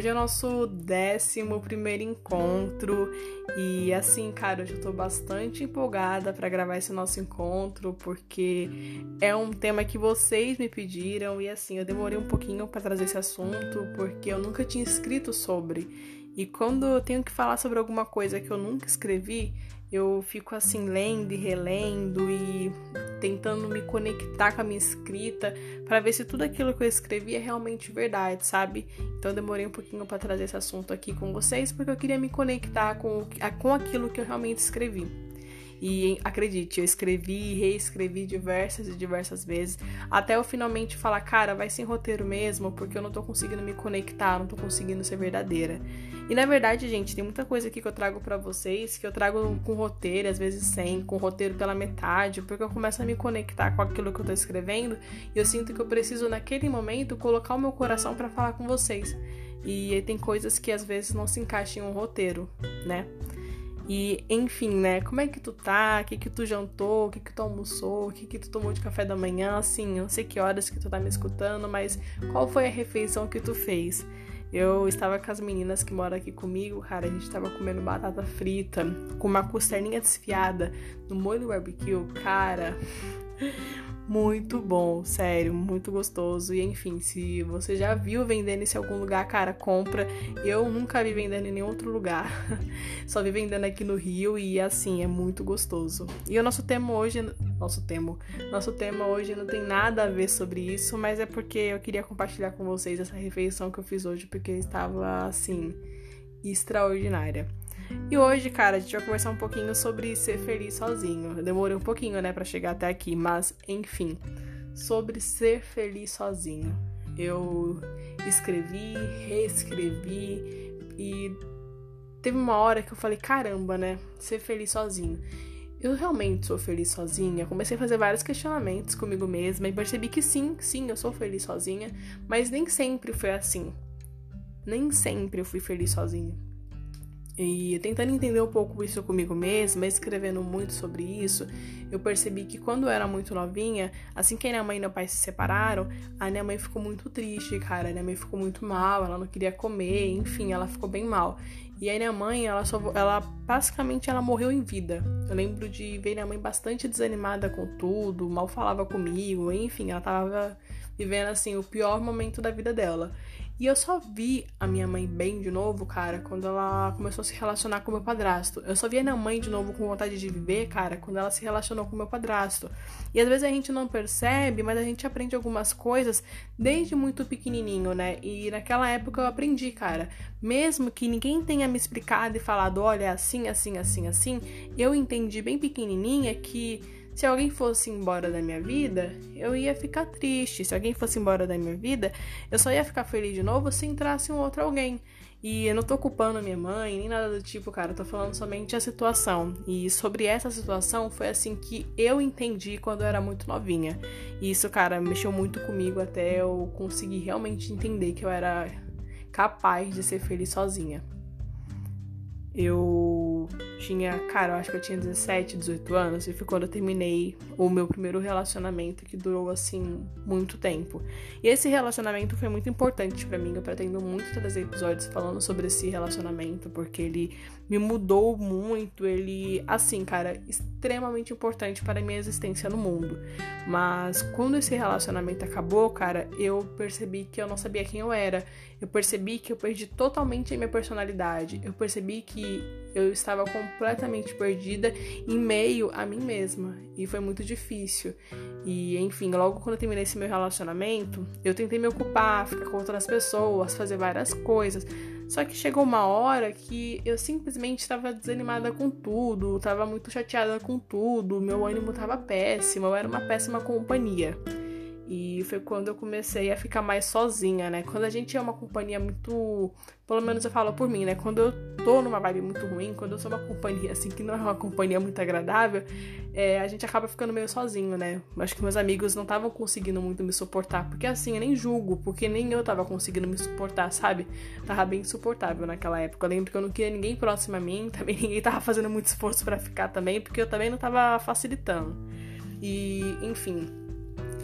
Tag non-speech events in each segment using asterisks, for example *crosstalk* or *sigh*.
Hoje é nosso décimo primeiro encontro e assim, cara, eu já tô bastante empolgada para gravar esse nosso encontro porque é um tema que vocês me pediram e assim, eu demorei um pouquinho para trazer esse assunto porque eu nunca tinha escrito sobre. E quando eu tenho que falar sobre alguma coisa que eu nunca escrevi, eu fico assim lendo e relendo e tentando me conectar com a minha escrita para ver se tudo aquilo que eu escrevi é realmente verdade, sabe? Então eu demorei um pouquinho para trazer esse assunto aqui com vocês porque eu queria me conectar com, com aquilo que eu realmente escrevi. E acredite, eu escrevi e reescrevi diversas e diversas vezes, até eu finalmente falar, cara, vai sem roteiro mesmo, porque eu não tô conseguindo me conectar, não tô conseguindo ser verdadeira. E na verdade, gente, tem muita coisa aqui que eu trago para vocês, que eu trago com roteiro, às vezes sem, com roteiro pela metade, porque eu começo a me conectar com aquilo que eu tô escrevendo e eu sinto que eu preciso naquele momento colocar o meu coração para falar com vocês. E tem coisas que às vezes não se encaixam em um roteiro, né? E, enfim, né? Como é que tu tá? O que que tu jantou? O que que tu almoçou? O que que tu tomou de café da manhã? Assim, não sei que horas que tu tá me escutando, mas qual foi a refeição que tu fez? Eu estava com as meninas que moram aqui comigo, cara, a gente estava comendo batata frita com uma costelinha desfiada no molho barbecue, cara. Muito bom, sério, muito gostoso. E enfim, se você já viu vendendo isso em algum lugar, cara, compra. Eu nunca vi vendendo em nenhum outro lugar. *laughs* Só vi vendendo aqui no Rio e assim, é muito gostoso. E o nosso tema hoje, nosso tema, nosso tema hoje não tem nada a ver sobre isso, mas é porque eu queria compartilhar com vocês essa refeição que eu fiz hoje porque estava assim extraordinária. E hoje, cara, a gente vai conversar um pouquinho sobre ser feliz sozinho. Eu demorei um pouquinho, né, para chegar até aqui, mas enfim, sobre ser feliz sozinho. Eu escrevi, reescrevi e teve uma hora que eu falei, caramba, né, ser feliz sozinho. Eu realmente sou feliz sozinha? Comecei a fazer vários questionamentos comigo mesma e percebi que sim, sim, eu sou feliz sozinha, mas nem sempre foi assim. Nem sempre eu fui feliz sozinha. E tentando entender um pouco isso comigo mesma, escrevendo muito sobre isso, eu percebi que quando eu era muito novinha, assim que a minha mãe e meu pai se separaram, a minha mãe ficou muito triste, cara. A minha mãe ficou muito mal, ela não queria comer, enfim, ela ficou bem mal. E aí minha mãe, ela só, ela basicamente ela morreu em vida. Eu lembro de ver minha mãe bastante desanimada com tudo, mal falava comigo, enfim, ela tava vivendo assim o pior momento da vida dela. E eu só vi a minha mãe bem de novo, cara, quando ela começou a se relacionar com meu padrasto. Eu só vi a minha mãe de novo com vontade de viver, cara, quando ela se relacionou com meu padrasto. E às vezes a gente não percebe, mas a gente aprende algumas coisas desde muito pequenininho, né? E naquela época eu aprendi, cara. Mesmo que ninguém tenha me explicado e falado, olha, é assim, assim, assim, assim, eu entendi bem pequenininha que se alguém fosse embora da minha vida, eu ia ficar triste. Se alguém fosse embora da minha vida, eu só ia ficar feliz de novo se entrasse um outro alguém. E eu não tô culpando minha mãe, nem nada do tipo, cara. Eu tô falando somente a situação. E sobre essa situação foi assim que eu entendi quando eu era muito novinha. E isso, cara, mexeu muito comigo até eu conseguir realmente entender que eu era capaz de ser feliz sozinha. Eu tinha, cara, eu acho que eu tinha 17, 18 anos e foi quando eu terminei o meu primeiro relacionamento que durou assim muito tempo. E esse relacionamento foi muito importante para mim. Eu pretendo muito trazer episódios falando sobre esse relacionamento porque ele me mudou muito, ele assim, cara, extremamente importante para a minha existência no mundo. Mas quando esse relacionamento acabou, cara, eu percebi que eu não sabia quem eu era. Eu percebi que eu perdi totalmente a minha personalidade. Eu percebi que eu estava completamente perdida em meio a mim mesma. E foi muito difícil. E, enfim, logo quando eu terminei esse meu relacionamento, eu tentei me ocupar, ficar com outras pessoas, fazer várias coisas. Só que chegou uma hora que eu simplesmente estava desanimada com tudo, estava muito chateada com tudo, meu ânimo estava péssimo, eu era uma péssima companhia. E foi quando eu comecei a ficar mais sozinha, né? Quando a gente é uma companhia muito. Pelo menos eu falo por mim, né? Quando eu tô numa vibe muito ruim, quando eu sou uma companhia assim que não é uma companhia muito agradável, é, a gente acaba ficando meio sozinho, né? Acho que meus amigos não estavam conseguindo muito me suportar. Porque assim, eu nem julgo, porque nem eu tava conseguindo me suportar, sabe? Tava bem insuportável naquela época. Eu lembro que eu não queria ninguém próximo a mim, *laughs* também ninguém tava fazendo muito esforço para ficar também, porque eu também não tava facilitando. E, enfim,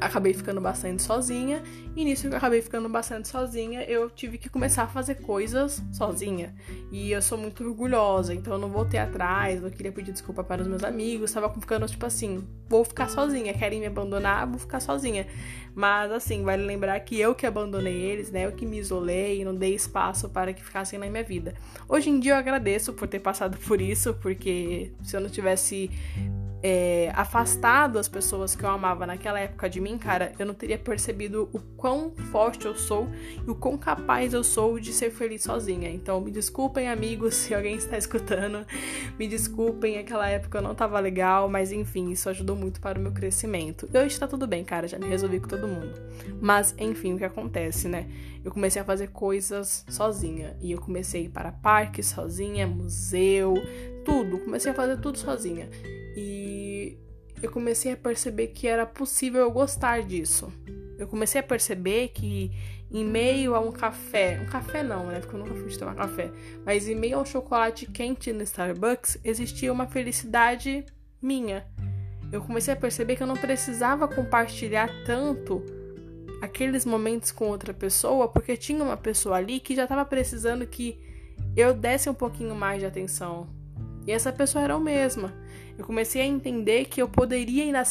acabei ficando bastante sozinha. E nisso que eu acabei ficando bastante sozinha, eu tive que começar a fazer coisas sozinha. E eu sou muito orgulhosa, então eu não voltei atrás, não queria pedir desculpa para os meus amigos, tava ficando tipo assim, vou ficar sozinha, querem me abandonar, vou ficar sozinha. Mas assim, vale lembrar que eu que abandonei eles, né? Eu que me isolei, não dei espaço para que ficassem na minha vida. Hoje em dia eu agradeço por ter passado por isso, porque se eu não tivesse é, afastado as pessoas que eu amava naquela época de mim, cara, eu não teria percebido o quão forte eu sou e o quão capaz eu sou de ser feliz sozinha. Então, me desculpem, amigos, *laughs* se alguém está escutando. Me desculpem, aquela época eu não tava legal, mas enfim, isso ajudou muito para o meu crescimento. E hoje tá tudo bem, cara, já me resolvi com todo mundo. Mas, enfim, o que acontece, né? Eu comecei a fazer coisas sozinha. E eu comecei a ir para parque sozinha, museu, tudo. Comecei a fazer tudo sozinha. E eu comecei a perceber que era possível eu gostar disso. Eu comecei a perceber que em meio a um café, um café não, né? Porque eu nunca fui tomar café, mas em meio ao chocolate quente no Starbucks existia uma felicidade minha. Eu comecei a perceber que eu não precisava compartilhar tanto aqueles momentos com outra pessoa, porque tinha uma pessoa ali que já estava precisando que eu desse um pouquinho mais de atenção. E essa pessoa era o mesma. Eu comecei a entender que eu poderia ir na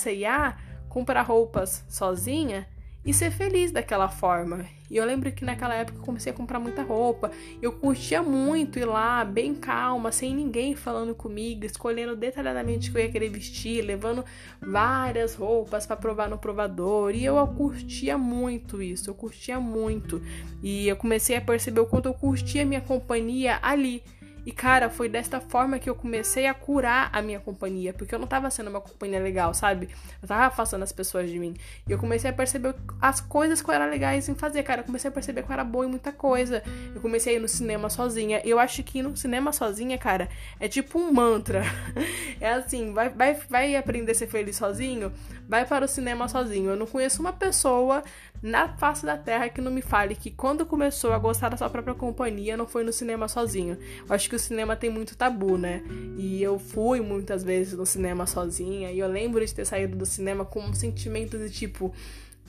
comprar roupas sozinha e ser feliz daquela forma. E eu lembro que naquela época eu comecei a comprar muita roupa. Eu curtia muito ir lá, bem calma, sem ninguém falando comigo, escolhendo detalhadamente o que eu ia querer vestir, levando várias roupas para provar no provador. E eu curtia muito isso, eu curtia muito. E eu comecei a perceber o quanto eu curtia a minha companhia ali. E cara, foi desta forma que eu comecei a curar a minha companhia, porque eu não tava sendo uma companhia legal, sabe? Eu tava afastando as pessoas de mim. E eu comecei a perceber as coisas que eu era legais em fazer, cara. Eu comecei a perceber que eu era boa em muita coisa. Eu comecei a ir no cinema sozinha. Eu acho que ir no cinema sozinha, cara, é tipo um mantra. *laughs* É assim, vai, vai, vai aprender a ser feliz sozinho? Vai para o cinema sozinho. Eu não conheço uma pessoa na face da terra que não me fale que quando começou a gostar da sua própria companhia não foi no cinema sozinho. Eu acho que o cinema tem muito tabu, né? E eu fui muitas vezes no cinema sozinha e eu lembro de ter saído do cinema com um sentimento de tipo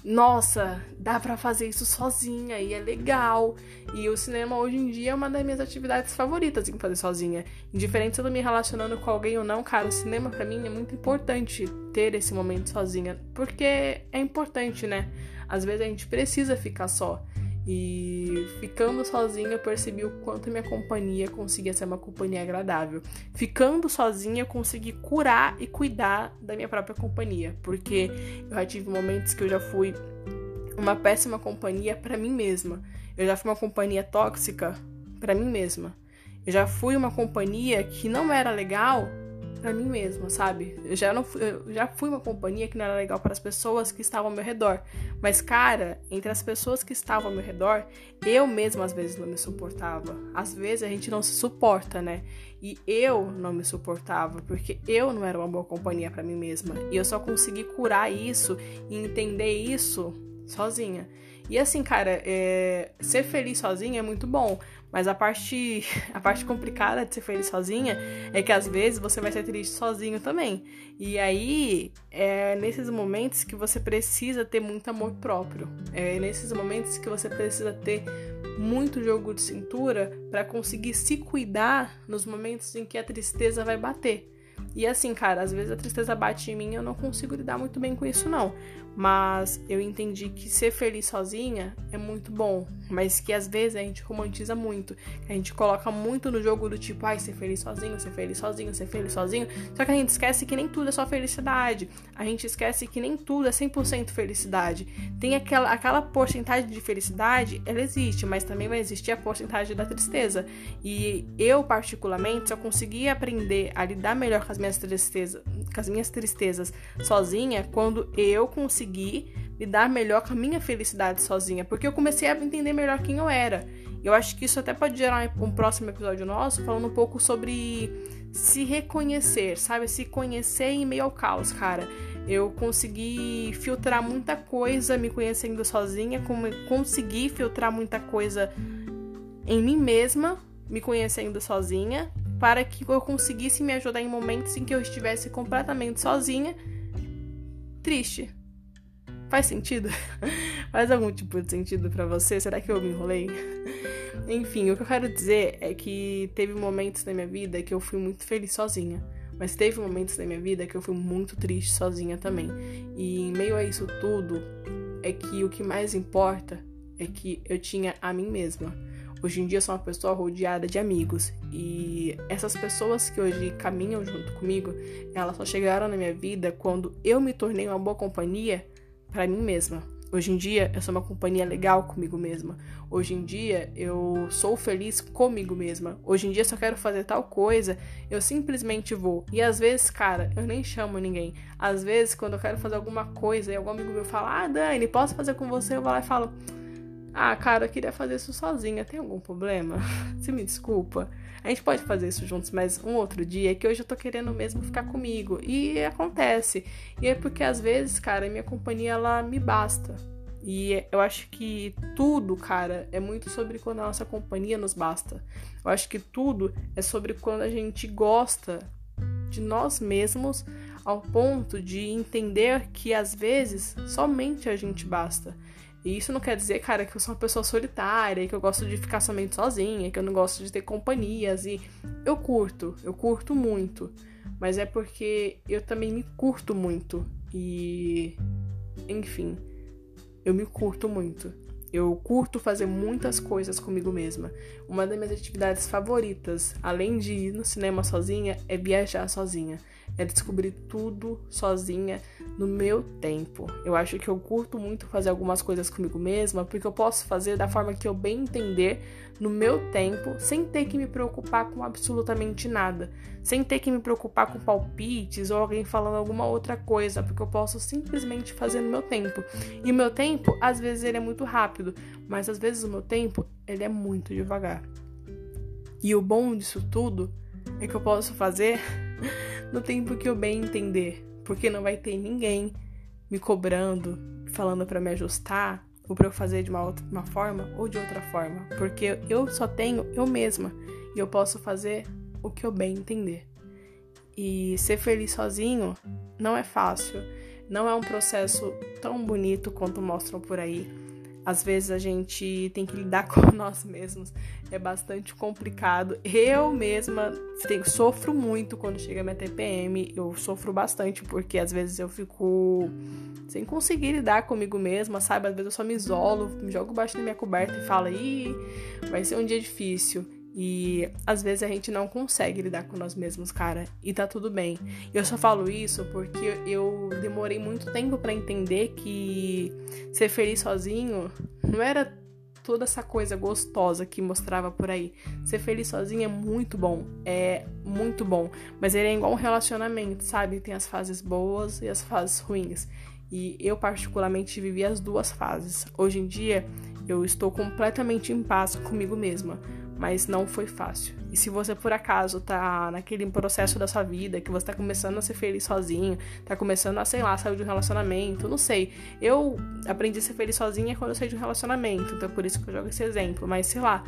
nossa, dá para fazer isso sozinha e é legal. E o cinema hoje em dia é uma das minhas atividades favoritas em fazer sozinha. Indiferente se eu tô me relacionando com alguém ou não, cara, o cinema para mim é muito importante ter esse momento sozinha, porque é importante, né? Às vezes a gente precisa ficar só. E ficando sozinha, eu percebi o quanto minha companhia conseguia ser uma companhia agradável. Ficando sozinha, eu consegui curar e cuidar da minha própria companhia, porque eu já tive momentos que eu já fui uma péssima companhia para mim mesma. Eu já fui uma companhia tóxica para mim mesma. Eu já fui uma companhia que não era legal para mim mesma, sabe? Eu já, não, eu já fui uma companhia que não era legal para as pessoas que estavam ao meu redor. Mas, cara, entre as pessoas que estavam ao meu redor, eu mesma às vezes não me suportava. Às vezes a gente não se suporta, né? E eu não me suportava, porque eu não era uma boa companhia para mim mesma. E eu só consegui curar isso e entender isso sozinha. E assim, cara, é... ser feliz sozinha é muito bom, mas a parte, *laughs* a parte complicada de ser feliz sozinha é que às vezes você vai ser triste sozinho também. E aí é nesses momentos que você precisa ter muito amor próprio. É nesses momentos que você precisa ter muito jogo de cintura para conseguir se cuidar nos momentos em que a tristeza vai bater. E assim, cara, às vezes a tristeza bate em mim e eu não consigo lidar muito bem com isso, não. Mas eu entendi que ser feliz sozinha é muito bom, mas que às vezes a gente romantiza muito. A gente coloca muito no jogo do tipo, ai, ser feliz sozinho, ser feliz sozinho, ser feliz sozinho. Só que a gente esquece que nem tudo é só felicidade. A gente esquece que nem tudo é 100% felicidade. Tem aquela, aquela porcentagem de felicidade, ela existe, mas também vai existir a porcentagem da tristeza. E eu, particularmente, só consegui aprender a lidar melhor com as minhas tristezas, com as minhas tristezas sozinha quando eu consegui conseguir lidar melhor com a minha felicidade sozinha, porque eu comecei a entender melhor quem eu era. Eu acho que isso até pode gerar um próximo episódio nosso falando um pouco sobre se reconhecer, sabe? Se conhecer em meio ao caos, cara. Eu consegui filtrar muita coisa me conhecendo sozinha, consegui filtrar muita coisa em mim mesma, me conhecendo sozinha, para que eu conseguisse me ajudar em momentos em que eu estivesse completamente sozinha, triste. Faz sentido? *laughs* Faz algum tipo de sentido para você? Será que eu me enrolei? *laughs* Enfim, o que eu quero dizer é que teve momentos na minha vida que eu fui muito feliz sozinha. Mas teve momentos na minha vida que eu fui muito triste sozinha também. E em meio a isso tudo, é que o que mais importa é que eu tinha a mim mesma. Hoje em dia eu sou uma pessoa rodeada de amigos e essas pessoas que hoje caminham junto comigo, elas só chegaram na minha vida quando eu me tornei uma boa companhia para mim mesma. Hoje em dia eu sou uma companhia legal comigo mesma. Hoje em dia eu sou feliz comigo mesma. Hoje em dia se eu quero fazer tal coisa, eu simplesmente vou. E às vezes, cara, eu nem chamo ninguém. Às vezes, quando eu quero fazer alguma coisa e algum amigo meu fala: "Ah, Dani, posso fazer com você?" Eu vou lá e falo: ah, cara, eu queria fazer isso sozinha. Tem algum problema? *laughs* Você me desculpa. A gente pode fazer isso juntos, mas um outro dia, que hoje eu tô querendo mesmo ficar comigo. E acontece. E é porque às vezes, cara, minha companhia ela me basta. E eu acho que tudo, cara, é muito sobre quando a nossa companhia nos basta. Eu acho que tudo é sobre quando a gente gosta de nós mesmos ao ponto de entender que às vezes somente a gente basta. E isso não quer dizer, cara, que eu sou uma pessoa solitária, que eu gosto de ficar somente sozinha, que eu não gosto de ter companhias. E eu curto, eu curto muito. Mas é porque eu também me curto muito. E. Enfim, eu me curto muito. Eu curto fazer muitas coisas comigo mesma. Uma das minhas atividades favoritas, além de ir no cinema sozinha, é viajar sozinha é descobrir tudo sozinha no meu tempo. Eu acho que eu curto muito fazer algumas coisas comigo mesma, porque eu posso fazer da forma que eu bem entender, no meu tempo, sem ter que me preocupar com absolutamente nada, sem ter que me preocupar com palpites ou alguém falando alguma outra coisa, porque eu posso simplesmente fazer no meu tempo. E o meu tempo, às vezes ele é muito rápido, mas às vezes o meu tempo, ele é muito devagar. E o bom disso tudo é que eu posso fazer *laughs* no tempo que eu bem entender, porque não vai ter ninguém me cobrando, falando para me ajustar ou para eu fazer de uma, outra, uma forma ou de outra forma, porque eu só tenho eu mesma e eu posso fazer o que eu bem entender. E ser feliz sozinho não é fácil, não é um processo tão bonito quanto mostram por aí às vezes a gente tem que lidar *laughs* com nós mesmos. É bastante complicado. Eu mesma sofro muito quando chega a minha TPM. Eu sofro bastante porque às vezes eu fico sem conseguir lidar comigo mesma, sabe? Às vezes eu só me isolo, me jogo baixo da minha coberta e falo, ih, vai ser um dia difícil. E às vezes a gente não consegue lidar com nós mesmos, cara, e tá tudo bem. Eu só falo isso porque eu demorei muito tempo para entender que ser feliz sozinho não era toda essa coisa gostosa que mostrava por aí. Ser feliz sozinho é muito bom, é muito bom, mas ele é igual um relacionamento, sabe? Tem as fases boas e as fases ruins. E eu particularmente vivi as duas fases. Hoje em dia, eu estou completamente em paz comigo mesma mas não foi fácil. E se você por acaso tá naquele processo da sua vida que você tá começando a ser feliz sozinho, tá começando a, sei lá, sair de um relacionamento, não sei. Eu aprendi a ser feliz sozinha quando eu saí de um relacionamento, então é por isso que eu jogo esse exemplo, mas sei lá,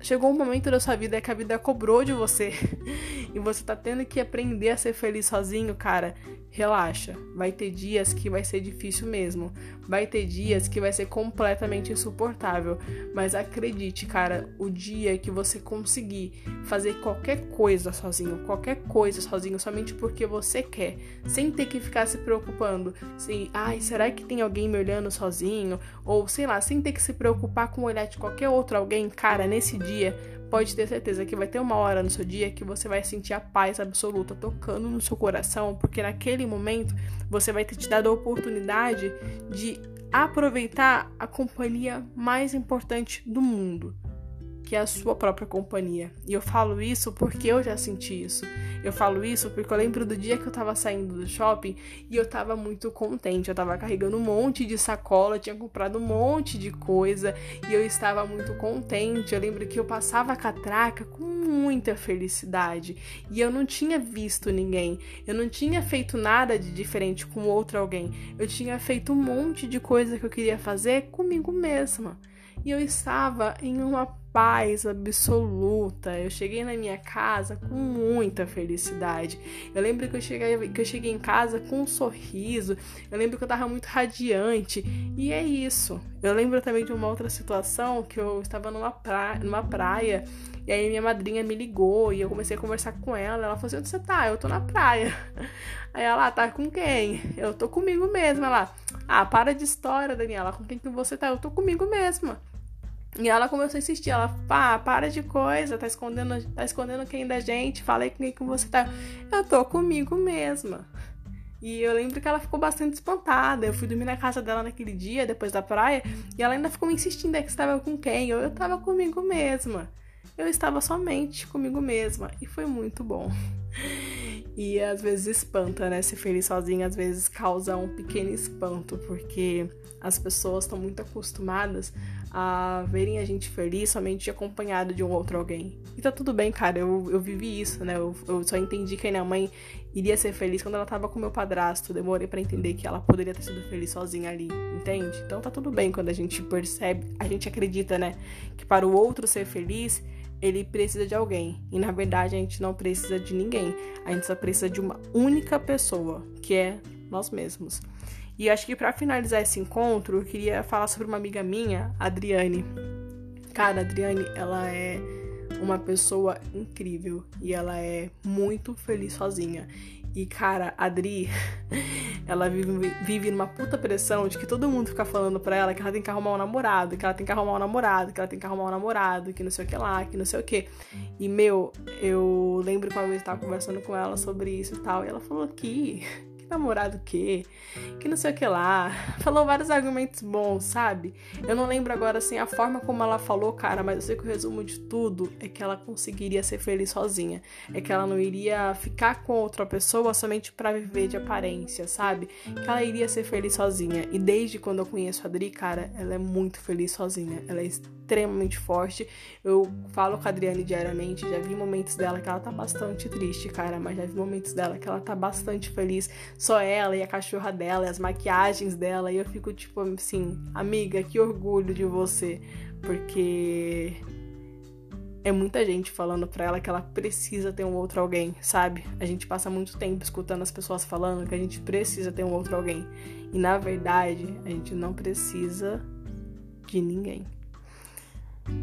chegou um momento da sua vida que a vida cobrou de você *laughs* e você tá tendo que aprender a ser feliz sozinho, cara, relaxa. Vai ter dias que vai ser difícil mesmo. Vai ter dias que vai ser completamente insuportável. Mas acredite, cara, o dia que você conseguir fazer qualquer coisa sozinho, qualquer coisa sozinho, somente porque você quer, sem ter que ficar se preocupando se, ai, será que tem alguém me olhando sozinho? Ou sei lá, sem ter que se preocupar com o olhar de qualquer outro alguém, cara, nesse dia pode ter certeza que vai ter uma hora no seu dia que você vai sentir a paz absoluta tocando no seu coração, porque naquele momento você vai ter te dado a oportunidade de aproveitar a companhia mais importante do mundo, que é a sua própria companhia. E eu falo isso porque eu já senti isso. Eu falo isso porque eu lembro do dia que eu tava saindo do shopping e eu tava muito contente. Eu tava carregando um monte de sacola, tinha comprado um monte de coisa e eu estava muito contente. Eu lembro que eu passava a catraca com muita felicidade e eu não tinha visto ninguém. Eu não tinha feito nada de diferente com outro alguém. Eu tinha feito um monte de coisa que eu queria fazer comigo mesma. E eu estava em uma paz absoluta. Eu cheguei na minha casa com muita felicidade. Eu lembro que eu cheguei, que eu cheguei em casa com um sorriso. Eu lembro que eu tava muito radiante. E é isso. Eu lembro também de uma outra situação que eu estava numa praia, numa praia e aí minha madrinha me ligou e eu comecei a conversar com ela. Ela falou assim: onde você tá? Eu tô na praia. *laughs* Aí ela, ah, tá com quem? Eu tô comigo mesma. Ela, ah, para de história, Daniela. Com quem que você tá? Eu tô comigo mesma. E ela começou a insistir, ela, pá, para de coisa, tá escondendo, tá escondendo quem da gente, falei com quem que você tá. Eu tô comigo mesma. E eu lembro que ela ficou bastante espantada. Eu fui dormir na casa dela naquele dia, depois da praia, e ela ainda ficou insistindo é que estava com quem. Eu, eu tava comigo mesma. Eu estava somente comigo mesma. E foi muito bom. *laughs* E às vezes espanta, né? Ser feliz sozinha às vezes causa um pequeno espanto, porque as pessoas estão muito acostumadas a verem a gente feliz somente acompanhado de um outro alguém. E tá tudo bem, cara, eu, eu vivi isso, né? Eu, eu só entendi que a minha mãe iria ser feliz quando ela tava com meu padrasto. Demorei para entender que ela poderia ter sido feliz sozinha ali, entende? Então tá tudo bem quando a gente percebe, a gente acredita, né? Que para o outro ser feliz, ele precisa de alguém. E na verdade a gente não precisa de ninguém. A gente só precisa de uma única pessoa, que é nós mesmos. E acho que para finalizar esse encontro, eu queria falar sobre uma amiga minha, Adriane. Cara, a Adriane, ela é uma pessoa incrível e ela é muito feliz sozinha. E, cara, a Adri, *laughs* ela vive, vive numa puta pressão de que todo mundo fica falando pra ela que ela tem que arrumar um namorado, que ela tem que arrumar um namorado, que ela tem que arrumar um namorado, que não sei o que lá, que não sei o que. E, meu, eu lembro que uma vez eu tava conversando com ela sobre isso e tal, e ela falou que que namorado o quê? Que não sei o que lá. *laughs* Falou vários argumentos bons, sabe? Eu não lembro agora assim a forma como ela falou, cara, mas eu sei que o resumo de tudo é que ela conseguiria ser feliz sozinha. É que ela não iria ficar com outra pessoa somente para viver de aparência, sabe? Que ela iria ser feliz sozinha. E desde quando eu conheço a Adri, cara, ela é muito feliz sozinha. Ela é extremamente forte. Eu falo com a Adriane diariamente, já vi momentos dela que ela tá bastante triste, cara, mas já vi momentos dela que ela tá bastante feliz. Só ela e a cachorra dela, e as maquiagens dela, e eu fico tipo assim, amiga, que orgulho de você, porque é muita gente falando pra ela que ela precisa ter um outro alguém, sabe? A gente passa muito tempo escutando as pessoas falando que a gente precisa ter um outro alguém. E na verdade, a gente não precisa de ninguém.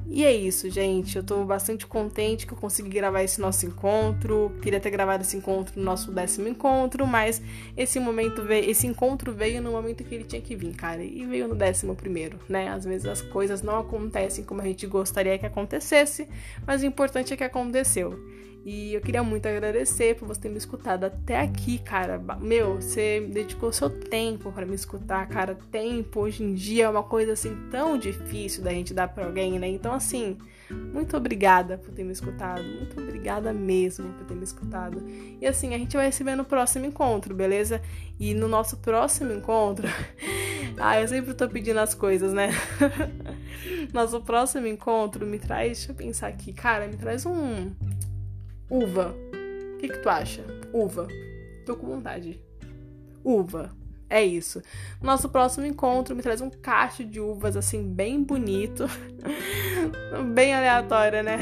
E é isso, gente. Eu tô bastante contente que eu consegui gravar esse nosso encontro. Queria ter gravado esse encontro no nosso décimo encontro, mas esse momento veio, esse encontro veio no momento que ele tinha que vir, cara. E veio no décimo primeiro, né? Às vezes as coisas não acontecem como a gente gostaria que acontecesse, mas o importante é que aconteceu. E eu queria muito agradecer por você ter me escutado até aqui, cara. Meu, você dedicou seu tempo para me escutar, cara. Tempo hoje em dia é uma coisa assim tão difícil da gente dar para alguém, né? Então, assim, muito obrigada por ter me escutado. Muito obrigada mesmo por ter me escutado. E assim, a gente vai se ver no próximo encontro, beleza? E no nosso próximo encontro. *laughs* ah, eu sempre tô pedindo as coisas, né? *laughs* nosso próximo encontro me traz. Deixa eu pensar aqui, cara, me traz um Uva. O que, que tu acha? Uva. Tô com vontade. Uva. É isso. Nosso próximo encontro me traz um cacho de uvas assim bem bonito. *laughs* bem aleatório, né?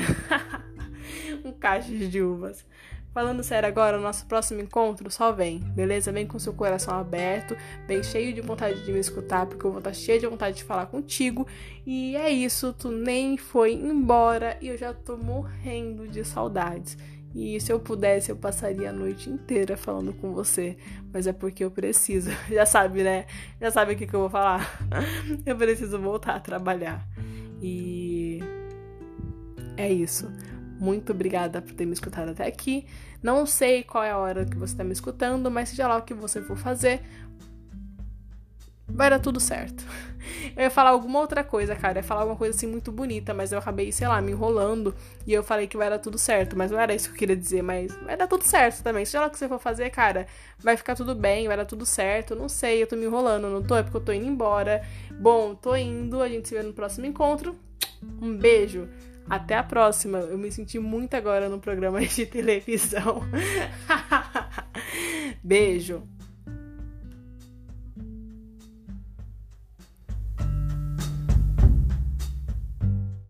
*laughs* um cacho de uvas. Falando sério agora, o nosso próximo encontro só vem, beleza? Vem com seu coração aberto, bem cheio de vontade de me escutar, porque eu vou estar cheia de vontade de falar contigo. E é isso, tu nem foi embora e eu já tô morrendo de saudades. E se eu pudesse, eu passaria a noite inteira falando com você. Mas é porque eu preciso. *laughs* Já sabe, né? Já sabe o que, que eu vou falar. *laughs* Eu preciso voltar a trabalhar. E é isso. Muito obrigada por ter me escutado até aqui. Não sei qual é a hora que você está me escutando, mas seja lá o que você for fazer, vai dar tudo certo. *laughs* Eu ia falar alguma outra coisa, cara. Eu ia falar alguma coisa assim muito bonita, mas eu acabei, sei lá, me enrolando. E eu falei que vai dar tudo certo. Mas não era isso que eu queria dizer, mas vai dar tudo certo também. Seja lá o que você for fazer, cara, vai ficar tudo bem, vai dar tudo certo. não sei, eu tô me enrolando, não tô? É porque eu tô indo embora. Bom, tô indo. A gente se vê no próximo encontro. Um beijo. Até a próxima. Eu me senti muito agora no programa *laughs* de televisão. *laughs* Beijo.